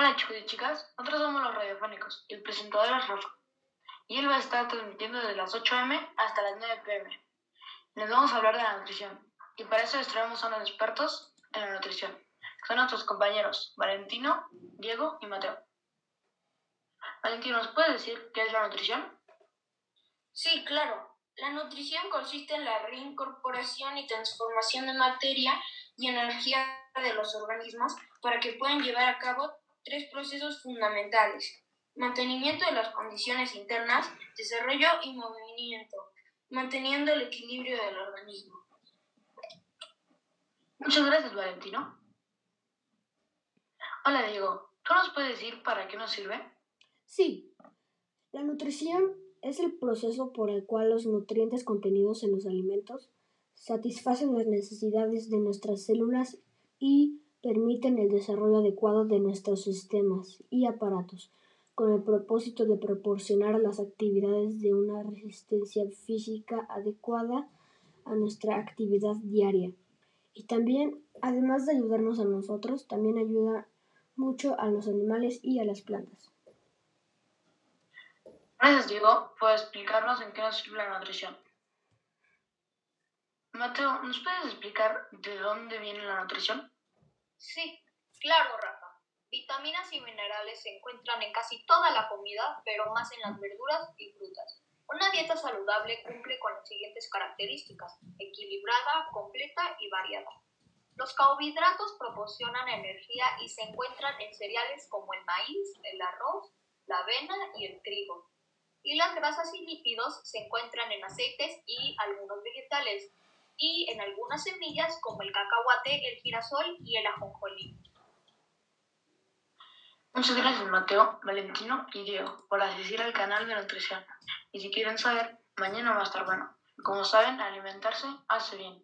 Hola chicos y chicas, nosotros somos los radiofónicos y el presentador es Rafa. Y él va a estar transmitiendo desde las 8 am hasta las 9 pm. Les vamos a hablar de la nutrición y para eso les traemos a unos expertos en la nutrición. Son nuestros compañeros Valentino, Diego y Mateo. Valentino, ¿nos puedes decir qué es la nutrición? Sí, claro. La nutrición consiste en la reincorporación y transformación de materia y energía de los organismos para que puedan llevar a cabo tres procesos fundamentales. Mantenimiento de las condiciones internas, desarrollo y movimiento, manteniendo el equilibrio del organismo. Muchas gracias, Valentino. Hola, Diego. ¿Tú nos puedes decir para qué nos sirve? Sí. La nutrición es el proceso por el cual los nutrientes contenidos en los alimentos satisfacen las necesidades de nuestras células y permiten el desarrollo adecuado de nuestros sistemas y aparatos, con el propósito de proporcionar las actividades de una resistencia física adecuada a nuestra actividad diaria. Y también, además de ayudarnos a nosotros, también ayuda mucho a los animales y a las plantas. Gracias, Diego, por explicarnos en qué nos sirve la nutrición. Mateo, ¿nos puedes explicar de dónde viene la nutrición? Sí, claro, Rafa. Vitaminas y minerales se encuentran en casi toda la comida, pero más en las verduras y frutas. Una dieta saludable cumple con las siguientes características, equilibrada, completa y variada. Los carbohidratos proporcionan energía y se encuentran en cereales como el maíz, el arroz, la avena y el trigo. Y las grasas y lípidos se encuentran en aceites y algunos vegetales, y en algunas semillas como el cacahuate, el girasol y el ajonjolí. Muchas gracias Mateo, Valentino y Diego por asistir al canal de nutrición. Y si quieren saber, mañana va a estar bueno. Como saben, alimentarse hace bien.